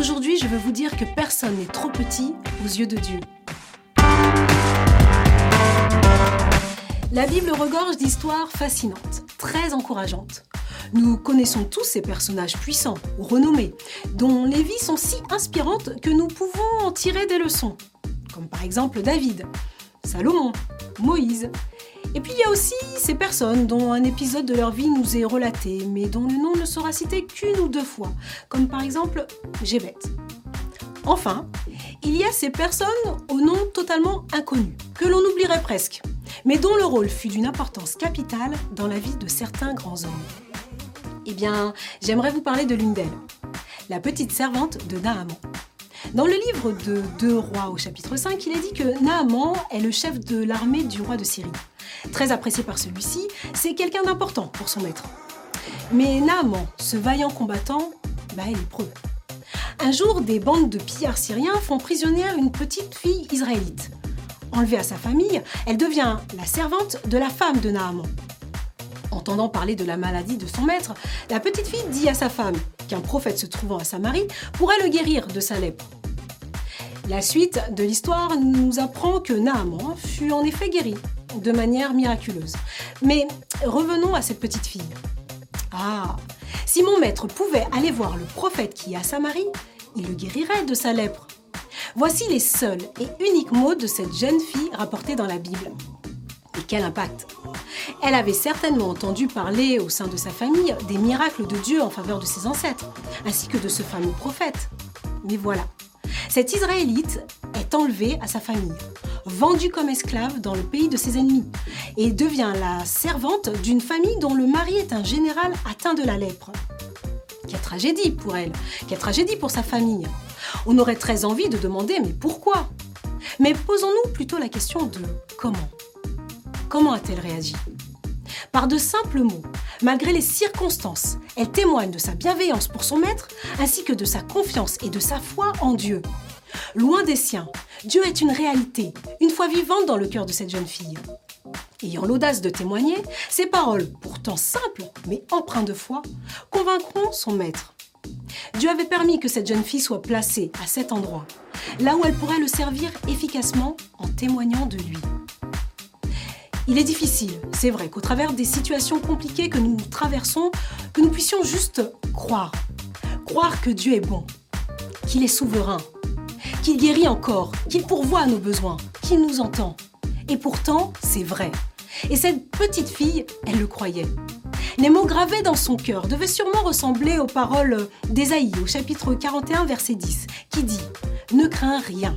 Aujourd'hui, je veux vous dire que personne n'est trop petit aux yeux de Dieu. La Bible regorge d'histoires fascinantes, très encourageantes. Nous connaissons tous ces personnages puissants renommés, dont les vies sont si inspirantes que nous pouvons en tirer des leçons, comme par exemple David, Salomon, Moïse. Et puis il y a aussi ces personnes dont un épisode de leur vie nous est relaté, mais dont le nom ne sera cité qu'une ou deux fois, comme par exemple Gébet. Enfin, il y a ces personnes au nom totalement inconnu, que l'on oublierait presque, mais dont le rôle fut d'une importance capitale dans la vie de certains grands hommes. Eh bien, j'aimerais vous parler de l'une d'elles, la petite servante de Naaman. Dans le livre de Deux Rois au chapitre 5, il est dit que Naaman est le chef de l'armée du roi de Syrie. Très apprécié par celui-ci, c'est quelqu'un d'important pour son maître. Mais Naaman, ce vaillant combattant, bah, il est preux. Un jour, des bandes de pillards syriens font prisonnière une petite fille israélite. Enlevée à sa famille, elle devient la servante de la femme de Naaman. Entendant parler de la maladie de son maître, la petite fille dit à sa femme qu'un prophète se trouvant à Samarie pourrait le guérir de sa lèpre. La suite de l'histoire nous apprend que Naaman fut en effet guéri de manière miraculeuse. Mais revenons à cette petite fille. Ah, si mon maître pouvait aller voir le prophète qui est à Samarie, il le guérirait de sa lèpre. Voici les seuls et uniques mots de cette jeune fille rapportés dans la Bible. Et quel impact Elle avait certainement entendu parler au sein de sa famille des miracles de Dieu en faveur de ses ancêtres, ainsi que de ce fameux prophète. Mais voilà, cette Israélite est enlevée à sa famille, vendue comme esclave dans le pays de ses ennemis, et devient la servante d'une famille dont le mari est un général atteint de la lèpre. Quelle tragédie pour elle, quelle tragédie pour sa famille. On aurait très envie de demander mais pourquoi? Mais posons-nous plutôt la question de comment. Comment a-t-elle réagi? Par de simples mots, malgré les circonstances, elle témoigne de sa bienveillance pour son maître ainsi que de sa confiance et de sa foi en Dieu. Loin des siens, Dieu est une réalité, une foi vivante dans le cœur de cette jeune fille. Ayant l'audace de témoigner, ses paroles, pourtant simples mais empreintes de foi, convaincront son maître. Dieu avait permis que cette jeune fille soit placée à cet endroit, là où elle pourrait le servir efficacement en témoignant de lui. Il est difficile, c'est vrai, qu'au travers des situations compliquées que nous traversons, que nous puissions juste croire. Croire que Dieu est bon, qu'il est souverain, qu'il guérit encore, qu'il pourvoit à nos besoins, qu'il nous entend. Et pourtant, c'est vrai. Et cette petite fille, elle le croyait. Les mots gravés dans son cœur devaient sûrement ressembler aux paroles d'Ésaïe au chapitre 41, verset 10, qui dit ⁇ Ne crains rien,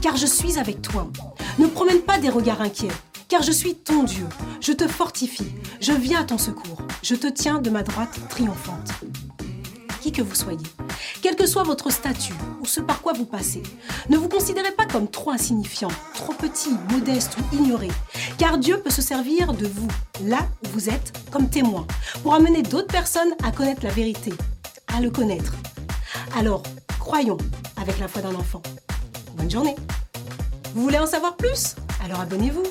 car je suis avec toi. Ne promène pas des regards inquiets, car je suis ton Dieu. Je te fortifie, je viens à ton secours, je te tiens de ma droite triomphante. Qui que vous soyez, quel que soit votre statut ou ce par quoi vous passez, ne vous considérez pas comme trop insignifiant, trop petit, modeste ou ignoré, car Dieu peut se servir de vous, là où vous êtes, comme témoin, pour amener d'autres personnes à connaître la vérité, à le connaître. Alors, croyons avec la foi d'un enfant. Bonne journée. Vous voulez en savoir plus? Alors abonnez-vous.